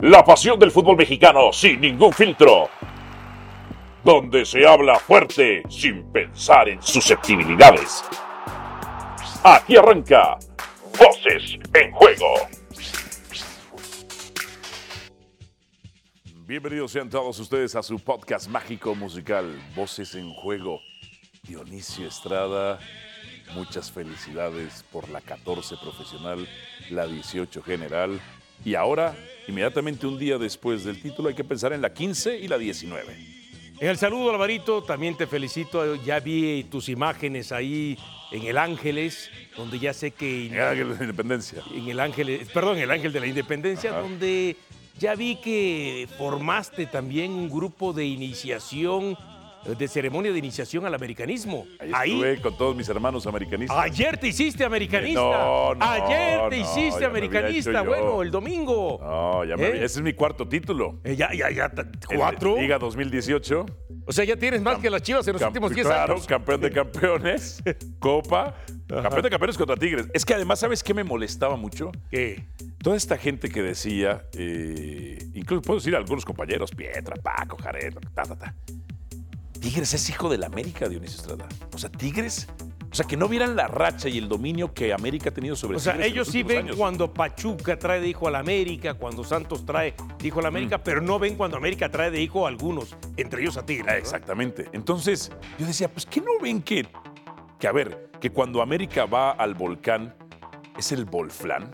La pasión del fútbol mexicano sin ningún filtro. Donde se habla fuerte sin pensar en susceptibilidades. Aquí arranca Voces en Juego. Bienvenidos sean todos ustedes a su podcast mágico musical Voces en Juego. Dionisio Estrada, muchas felicidades por la 14 profesional, la 18 general y ahora, inmediatamente un día después del título, hay que pensar en la 15 y la 19. En el saludo, Alvarito, también te felicito. Ya vi tus imágenes ahí en el Ángeles, donde ya sé que. En el Ángel de la Independencia. En el Ángeles, perdón, en el Ángel de la Independencia, donde ya vi que formaste también un grupo de iniciación de ceremonia de iniciación al americanismo. Ahí estuve con todos mis hermanos americanistas. Ayer te hiciste americanista. No, no, Ayer te no, hiciste americanista. Bueno, el domingo. No, ya me ¿Eh? había- ese es mi cuarto título. Eh, ya, ya, ya. El ¿Cuatro? Liga 2018. O sea, ya tienes más que las chivas en los últimos 10 claro, años. campeón de campeones, Copa, campeón de campeones contra Tigres. Es que además, ¿sabes qué me molestaba mucho? ¿Qué? Toda esta gente que decía, eh, incluso puedo decir a algunos compañeros, Pietra, Paco, Jared, ta, ta, ta. Tigres es hijo del América, Dionisio Estrada. O sea, Tigres, o sea, que no vieran la racha y el dominio que América ha tenido sobre O sea, ellos los sí ven años. cuando Pachuca trae de hijo al América, cuando Santos trae de hijo al Mm. América, pero no ven cuando América trae de hijo a algunos, entre ellos a Tigres. Ah, ¿no? Exactamente. Entonces, yo decía, pues, ¿qué no ven que, que, a ver, que cuando América va al volcán es el volflán?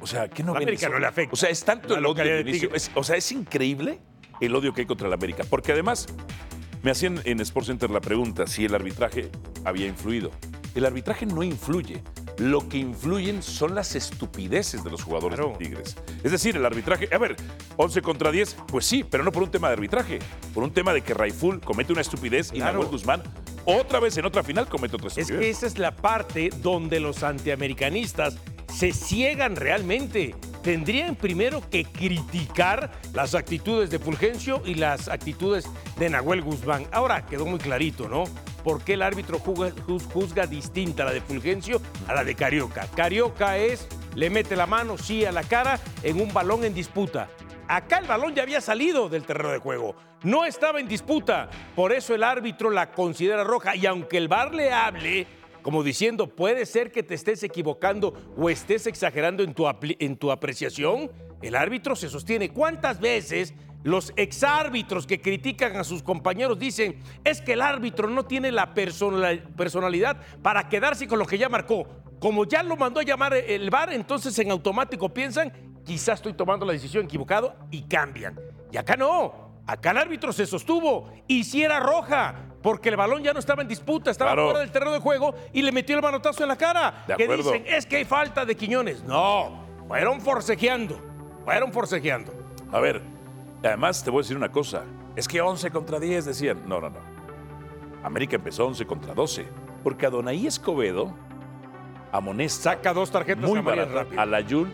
O sea, ¿qué no La ven América eso? no le afecta. O sea, es tanto La el odio, de Dionisio, Tigres. es- o sea, es increíble el odio que hay contra la América. Porque además, me hacían en Sports Center la pregunta si el arbitraje había influido. El arbitraje no influye. Lo que influyen son las estupideces de los jugadores Claro. de Tigres. Es decir, el arbitraje, a ver, 11 contra 10, pues sí, pero no por un tema de arbitraje, por un tema de que Raiful comete una estupidez y. Nahuel Guzmán otra vez en otra final comete otra Es estupidez. que esa es la parte donde los antiamericanistas se ciegan realmente. Tendrían primero que criticar las actitudes de Fulgencio y las actitudes de Nahuel Guzmán. Ahora quedó muy clarito, ¿no? ¿Por qué el árbitro juzga, juz- juzga distinta la de Fulgencio a la de Carioca? Carioca es, le mete la mano, sí, a la cara en un balón en disputa. Acá el balón ya había salido del terreno de juego. No estaba en disputa. Por eso el árbitro la considera roja. Y aunque el VAR le hable, como diciendo, puede ser que te estés equivocando o estés exagerando en tu, en tu apreciación, el árbitro se sostiene. ¿Cuántas veces los exárbitros que critican a sus compañeros dicen, es que el árbitro no tiene la personal- personalidad para quedarse con lo que ya marcó? Como ya lo mandó a llamar el VAR, entonces en automático piensan, quizás estoy tomando la decisión equivocado y cambian. Y acá no. Acá el árbitro se sostuvo y si era roja, porque el balón ya no estaba en disputa, estaba Claro. fuera del terreno de juego y le metió el manotazo en la cara. De que acuerdo. dicen, es que hay falta de Quiñones. No, fueron forcejeando, fueron forcejeando. A ver, además te voy a decir una cosa. Es que 11 contra 10 decían. No, no, no. América empezó 11 contra 12. Porque Adonai Escobedo amonesta Saca dos tarjetas muy amarillas rápido. a Layun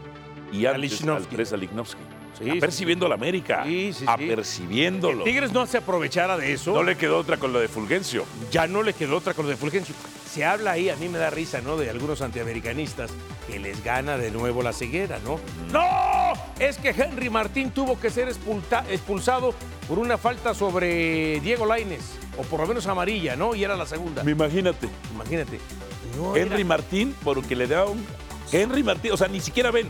y A antes al Lichnowsky. 3 a Lichnowsky. Sí, sí, apercibiendo a la América. Sí, sí, sí. apercibiéndolo. Tigres no se aprovechara de eso. No le quedó otra con lo de Fulgencio. ya no le quedó otra con lo de Fulgencio. Se habla ahí, a mí me da risa, ¿no? De algunos antiamericanistas que les gana de nuevo la ceguera, ¿no? ¡No! Es que Henry Martín tuvo que ser expulsado por una falta sobre Diego Laines, o por lo menos amarilla, ¿no? Y era la segunda. Imagínate. Imagínate. No, Henry era- Martín, porque le da un. Henry Martín, o sea, ni siquiera ven.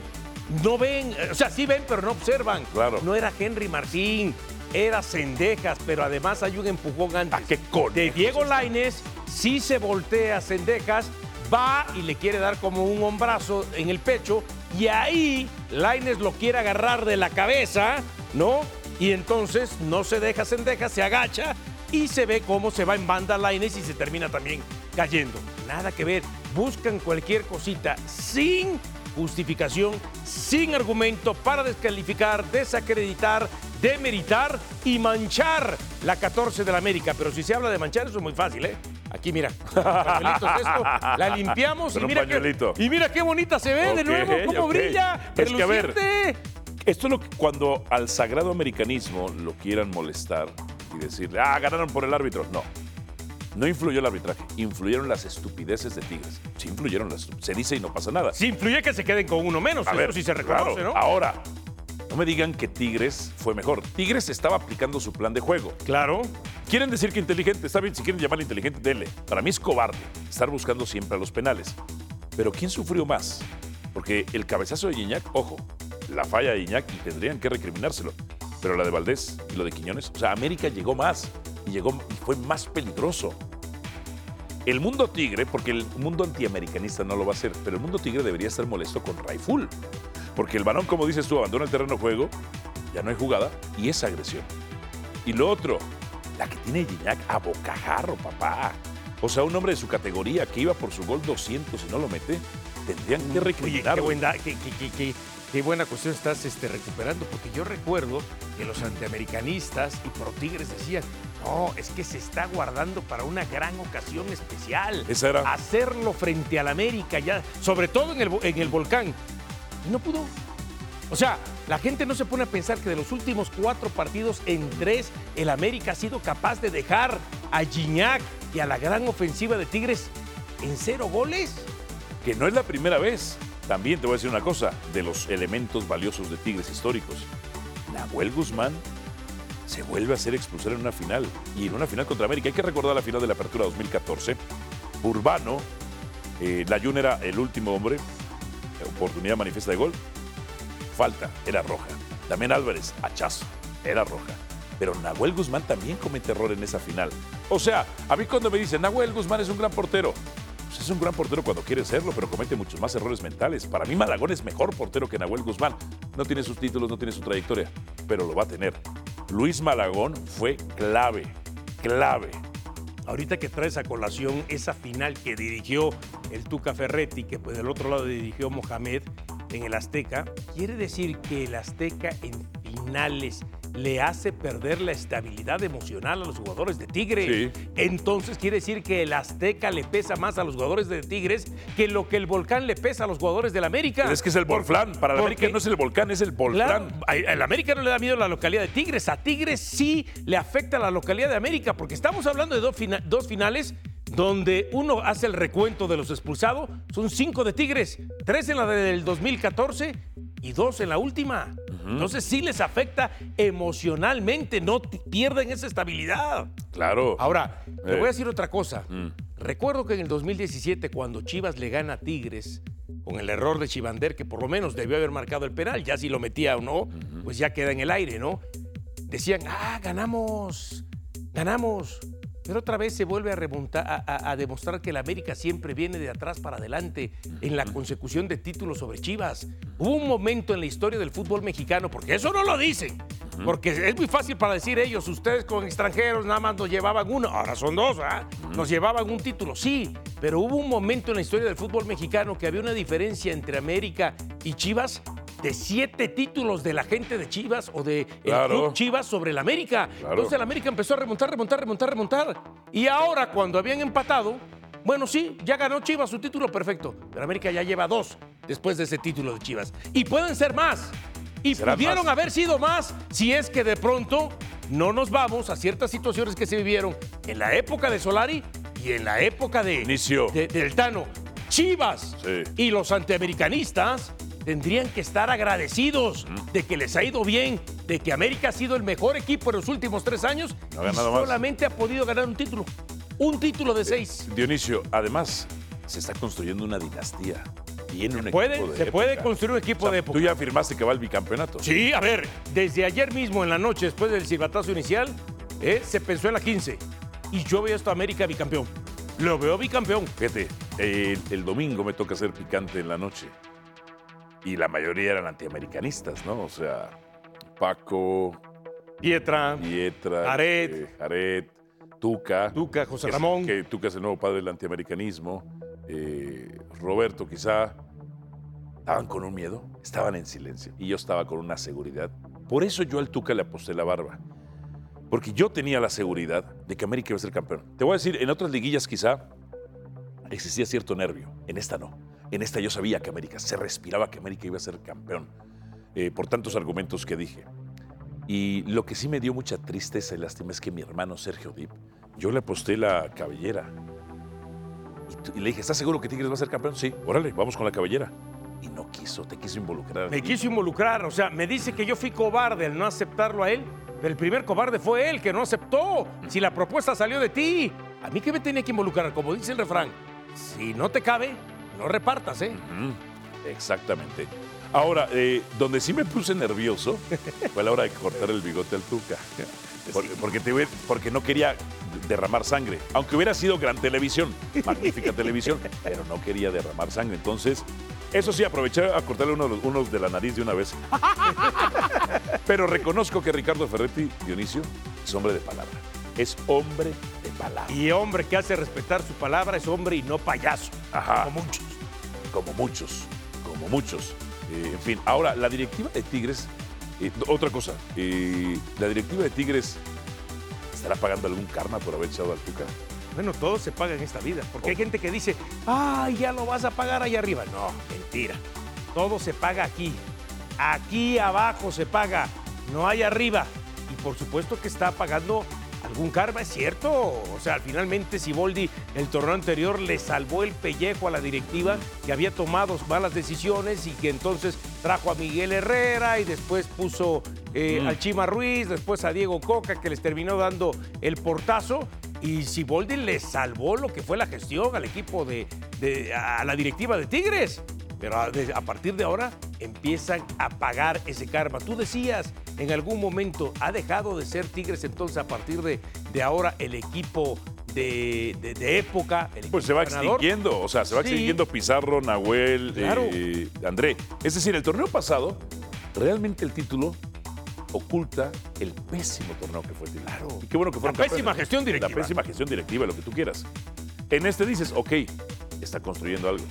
No ven, o sea, sí ven, pero no observan. Claro. No era Henry Martín, era Cendejas, pero además hay un empujón antes. ¿A qué De Diego? Laines, sí se voltea Cendejas, va y le quiere dar como un hombrazo en el pecho, y ahí Laines lo quiere agarrar de la cabeza, ¿no? Y entonces no se deja Cendejas, se agacha y se ve cómo se va en banda Laines y se termina también cayendo. Nada que ver, buscan cualquier cosita sin justificación, sin argumento para descalificar, desacreditar, demeritar y manchar la 14 de la América. Pero si se habla de manchar, eso es muy fácil, ¿eh? Aquí, mira, esto, la limpiamos y mira, qué, y mira qué bonita se ve de nuevo, cómo brilla, Es que, a ver, reluciente. Esto es lo que cuando al sagrado americanismo lo quieran molestar y decirle, ah, ganaron por el árbitro. No. No influyó el arbitraje, influyeron las estupideces de Tigres. Sí influyeron las Se dice y no pasa nada. Sí influye que se queden con uno menos, A eso ver, sí se reconoce, claro, ¿no? Ahora, No me digan que Tigres fue mejor. Tigres estaba aplicando su plan de juego. Claro. Quieren decir que inteligente, está bien, si quieren llamarle inteligente, dele. Para mí es cobarde estar buscando siempre a los penales. Pero ¿quién sufrió más? Porque el cabezazo de Gignac, ojo, la falla de Gignac y tendrían que recriminárselo. Pero la de Valdés y lo de Quiñones, o sea, América llegó más y llegó y fue más peligroso. El mundo tigre, porque el mundo antiamericanista no lo va a hacer, pero el mundo tigre debería estar molesto con Raiful. Porque el balón, como dices tú, abandona el terreno de juego, ya no hay jugada y es agresión. Y lo otro, la que tiene Gignac a bocajarro, papá. O sea, un hombre de su categoría que iba por su gol 200 y no lo mete, tendrían que Oye, recriminar. qué, buen da- qué- qué- qué- qué- qué buena cuestión estás este, recuperando, porque yo recuerdo que los antiamericanistas y pro Tigres decían, no, es que se está guardando para una gran ocasión especial. Esa era. Hacerlo frente al América, ya, sobre todo en el, en el volcán. Y no pudo. O sea, la gente no se pone a pensar que de los últimos cuatro partidos, en tres, el América ha sido capaz de dejar a Gignac y a la gran ofensiva de Tigres en cero goles. que no es la primera vez. También te voy a decir una cosa, de los elementos valiosos de Tigres históricos. Nahuel Guzmán se vuelve a ser expulsado en una final. Y en una final contra América. Hay que recordar la final de la Apertura 2014. Urbano, eh, Layún era el último hombre. Oportunidad manifiesta de gol. Falta, era roja. También Álvarez, hachazo, era roja. Pero Nahuel Guzmán también comete error en esa final. O sea, a mí cuando me dicen, Nahuel Guzmán es un gran portero, pues es un gran portero cuando quiere serlo, pero comete muchos más errores mentales. Para mí Malagón es mejor portero que Nahuel Guzmán. No tiene sus títulos, no tiene su trayectoria, pero lo va a tener. Luis Malagón fue clave, clave. Ahorita que traes a colación esa final que dirigió el Tuca Ferretti, que pues del otro lado dirigió Mohamed en el Azteca, quiere decir que el Azteca en finales le hace perder la estabilidad emocional a los jugadores de Tigres. Sí. Entonces quiere decir que el Azteca le pesa más a los jugadores de Tigres que lo que el Volcán le pesa a los jugadores del América. Es que es el volcán. Para la porque- América no es el volcán, es el Claro, volcán. a- al América no le da miedo la localidad de Tigres. A Tigres sí le afecta la localidad de América, porque estamos hablando de dos, fina- dos finales donde uno hace el recuento de los expulsados. Son cinco de Tigres, tres en la del 2014 y dos en la última. Entonces sí les afecta emocionalmente, no pierden esa estabilidad. Claro. Ahora, te Eh. voy a decir otra cosa. Mm. Recuerdo que en el 2017, cuando Chivas le gana a Tigres, con el error de Chivander, que por lo menos debió haber marcado el penal, ya si lo metía o no, pues ya queda en el aire, ¿no? Decían, ah, ganamos, ganamos. Pero otra vez se vuelve a, remontar, a, a- a demostrar que el América siempre viene de atrás para adelante en la consecución de títulos sobre Chivas. Hubo un momento en la historia del fútbol mexicano, porque eso no lo dicen, porque es muy fácil para decir ellos, ustedes con extranjeros nada más nos llevaban uno, ahora son dos, ¿ah? Nos llevaban un título, sí, pero hubo un momento en la historia del fútbol mexicano que había una diferencia entre América y Chivas de siete títulos de la gente de Chivas o de el Claro. club Chivas sobre el América. Claro. Entonces el América empezó a remontar, remontar, remontar, remontar. Y ahora cuando habían empatado, bueno, sí, ya ganó Chivas su título, perfecto. Pero América ya lleva dos después de ese título de Chivas. Y pueden ser más. Y pudieron más. haber sido más si es que de pronto no nos vamos a ciertas situaciones que se vivieron en la época de Solari y en la época de, Inicio. de- del Tano. Chivas Sí. y los antiamericanistas tendrían que estar agradecidos de que les ha ido bien, de que América ha sido el mejor equipo en los últimos tres años No y ganado más. solamente ha podido ganar un título. Un título de seis. Dionisio, además, se está construyendo una dinastía. Tiene un Puede, equipo de se puede construir un equipo O sea, de época. Tú ya afirmaste que va al bicampeonato. Sí, a ver, desde ayer mismo en la noche, después del silbatazo inicial, eh, se pensó en la 15. Y yo veo esto a América bicampeón. Lo veo bicampeón. Fíjate, el, el domingo me toca hacer picante en la noche. Y la mayoría eran antiamericanistas, ¿no? O sea, Paco, Pietra, Pietra, Aret. eh, Aret, Tuca. Tuca, José que es- Ramón. Que Tuca es el nuevo padre del antiamericanismo. eh, Roberto, quizá. Estaban con un miedo, estaban en silencio. Y yo estaba con una seguridad. Por eso yo al Tuca le aposté la barba. Porque yo tenía la seguridad de que América iba a ser campeón. Te voy a decir, en otras liguillas quizá existía cierto nervio. En esta no. En esta yo sabía que América, se respiraba que América iba a ser campeón. eh, por tantos argumentos que dije. Y lo que sí me dio mucha tristeza y lástima es que mi hermano Sergio Dip, yo le aposté la cabellera. Y, y le dije, ¿estás seguro que Tigres va a ser campeón? Sí, órale, vamos con la cabellera. y no quiso, te quiso involucrar. Me quiso involucrar, o sea, me dice que yo fui cobarde al no aceptarlo a él, pero el primer cobarde fue él, que no aceptó. Si la propuesta salió de ti, a mí que me tenía que involucrar, como dice el refrán, si no te cabe, no repartas, ¿eh? Exactamente. Ahora, eh, donde sí me puse nervioso fue a la hora de cortar el bigote al Tuca. Por- Porque, te hubiera- porque no quería derramar sangre. Aunque hubiera sido gran televisión, magnífica televisión, pero no quería derramar sangre. Entonces, eso sí, aproveché a cortarle uno de unos la nariz de una vez. Pero reconozco que Ricardo Ferretti, Dionisio, es hombre de palabra. Es hombre de palabra. Y hombre que hace respetar su palabra es hombre y no payaso, Ajá. como muchos. como muchos, como muchos. Eh, en fin, ahora, la directiva de Tigres, eh, otra cosa, eh, la directiva de Tigres estará pagando algún karma por haber echado al Tuca. Bueno, todo se paga en esta vida, porque hay gente que dice, ay, ya lo vas a pagar allá arriba. No, mentira. Todo se paga aquí. Aquí abajo se paga, no hay arriba. Y por supuesto que está pagando algún karma, es cierto. O sea, finalmente Siboldi el torneo anterior le salvó el pellejo a la directiva que había tomado malas decisiones y que entonces trajo a Miguel Herrera y después puso eh, Mm. al Chima Ruiz, después a Diego Coca que les terminó dando el portazo. Y Siboldi le salvó lo que fue la gestión al equipo de, de- a la directiva de Tigres. Pero a, a partir de ahora empiezan a pagar ese karma. Tú decías, en algún momento ha dejado de ser Tigres entonces a partir de, de ahora el equipo de, de- de época. el Pues se va ganador. extinguiendo, o sea, se va Sí. extinguiendo Pizarro, Nahuel, Claro. eh, André. Es decir, el torneo pasado, realmente el título oculta el pésimo torneo que fue Tigres. Claro. Y qué bueno que fueron La pésima gestión directiva. La pésima gestión directiva, lo que tú quieras. En este dices, ok, está construyendo algo,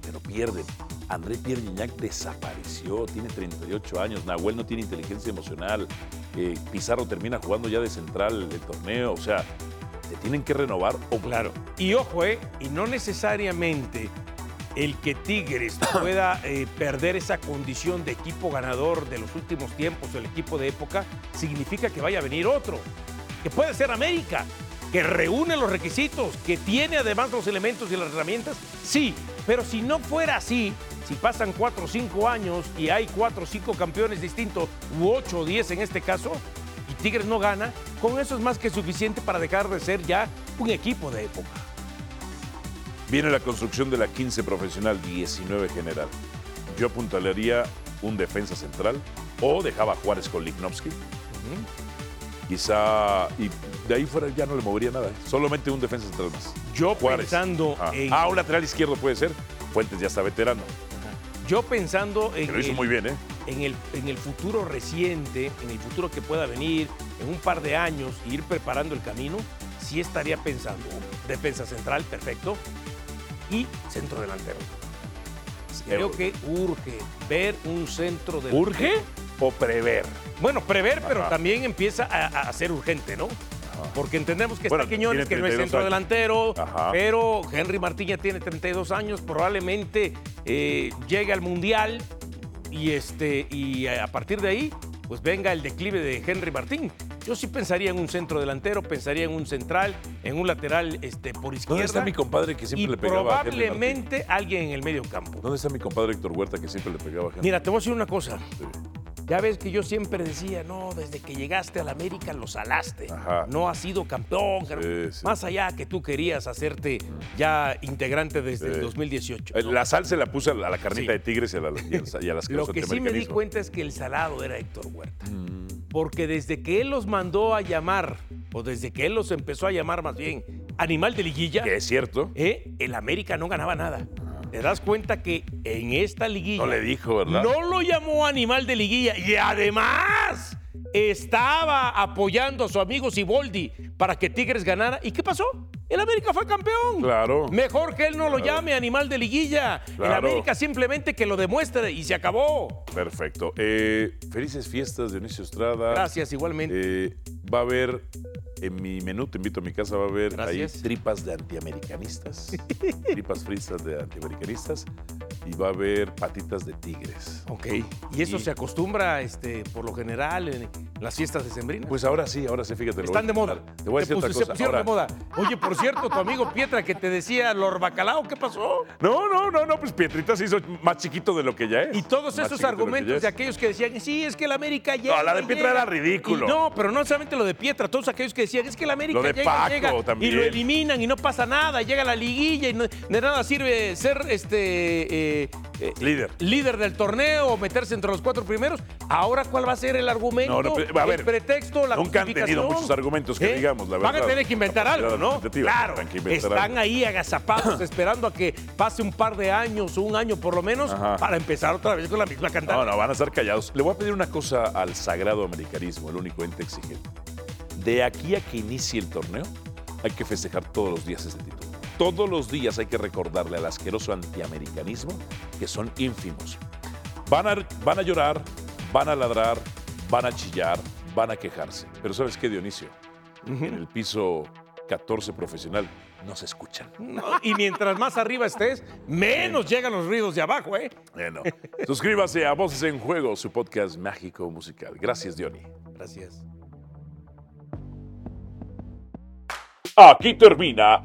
pero pierden. André Pierre Gignac desapareció, tiene 38 años, Nahuel no tiene inteligencia emocional, eh, Pizarro termina jugando ya de central el torneo, o sea, te tienen que renovar o Claro. Y ojo, eh, y no necesariamente el que Tigres pueda eh, perder esa condición de equipo ganador de los últimos tiempos, el equipo de época, significa que vaya a venir otro. Que puede ser América, que reúne los requisitos, que tiene además los elementos y las herramientas, sí. Pero si no fuera así, si pasan cuatro o cinco años y hay cuatro o cinco campeones distintos, u ocho o diez en este caso, y Tigres no gana, con eso es más que suficiente para dejar de ser ya un equipo de época. Viene la construcción de la 15 profesional, 19 general. Yo apuntalaría un defensa central o dejaba a Juárez con Lignovsky. Quizá, y de ahí fuera ya no le movería nada. ¿eh? Solamente un defensa central más. Yo Juárez. pensando Ajá. en, Ah, un lateral izquierdo puede ser. Fuentes ya está veterano. Yo pensando en Que lo hizo el- muy bien, ¿eh? en el, en el futuro reciente, en el futuro que pueda venir, en un par de años, e ir preparando el camino, sí estaría pensando defensa central, perfecto, y centro delantero. Creo que urge ver un centro delantero. ¿Urge o prever? Bueno, prever, pero también empieza a- a ser urgente, ¿no? Porque entendemos que Bueno, está Quiñones, que no es 32 centro años. delantero, Ajá. pero Henry Martín ya tiene 32 años, probablemente eh, llegue al Mundial y, este, y a partir de ahí, pues venga el declive de Henry Martín. Yo sí pensaría en un centro delantero, pensaría en un central, en un lateral este, por izquierda. ¿Dónde está mi compadre que siempre y le pegaba a Henry probablemente alguien en el medio campo. ¿Dónde está mi compadre Héctor Huerta que siempre le pegaba a Henry? Mira, te voy a decir una cosa. Sí. Ya ves que yo siempre decía, no, desde que llegaste a la América lo salaste. Ajá. No has sido campeón. Sí, sí. Más allá que tú querías hacerte ya integrante desde Sí. el 2018. Eh, La sal se la puse a la, carnita de Tigres y a, la- y a- y a las Lo que sí me di cuenta es que el salado era Héctor Huerta. Mm. Porque desde que él los mandó a llamar, o desde que él los empezó a llamar más bien, animal de liguilla, Que es cierto. ¿eh? el América no ganaba nada. Te das cuenta que en esta liguilla. No le dijo, ¿verdad? No lo llamó animal de liguilla y además estaba apoyando a su amigo Siboldi para que Tigres ganara. ¿Y qué pasó? El América fue campeón. Claro. Mejor que él no lo llame animal de liguilla. El Claro. América simplemente que lo demuestre y se acabó. Perfecto. Eh, felices fiestas, Dionisio Estrada. Gracias, igualmente. Eh, va a haber, en mi menú, te invito a mi casa, va a haber ahí tripas de antiamericanistas, tripas fritas de antiamericanistas y va a haber patitas de tigres. Ok. ¿Y eso Y- se acostumbra este, por lo general en las fiestas de Sembrina? Pues ahora sí, ahora sí, fíjate. lo Están de moda. Te voy a decir otra se pusieron Ahora- de moda. Oye, por cierto, tu amigo Pietra que te decía Lord Bacalao, ¿qué pasó? No, no, no, no, pues Pietrita se hizo más chiquito de lo que ya es. Y todos Más esos de argumentos de, aquellos que decían, sí, es que la América llega. No, la de Pietra llega". era ridículo. Y no, pero no solamente lo de Pietra, todos aquellos que decían, es que la América Lo de llega, Paco llega", también. y lo eliminan y no pasa nada, llega la liguilla y no- de nada sirve ser este eh, eh, Líder. líder del torneo meterse entre los cuatro primeros. Ahora, ¿cuál va a ser el argumento? No, no, a ver, el pretexto, la nunca han tenido muchos argumentos que ¿Eh? digamos, la Van a verdad. tener que inventar algo, ¿no? Claro, están algo. ahí agazapados esperando a que pase un par de años o un año por lo menos Ajá. para empezar otra vez con la misma cantante. No, no, van a estar callados. Le voy a pedir una cosa al sagrado americanismo, el único ente exigente. De aquí a que inicie el torneo, hay que festejar todos los días este título. Todos los días hay que recordarle al asqueroso antiamericanismo que son ínfimos. Van a, van a llorar, van a ladrar, van a chillar, van a quejarse. Pero ¿sabes qué, Dionisio? En el piso 14 profesional no se escuchan. No, y mientras más arriba estés, menos llegan los ruidos de abajo, ¿eh? Bueno, suscríbase a Voces en Juego, su podcast mágico musical. Gracias, Diony. Gracias. Aquí termina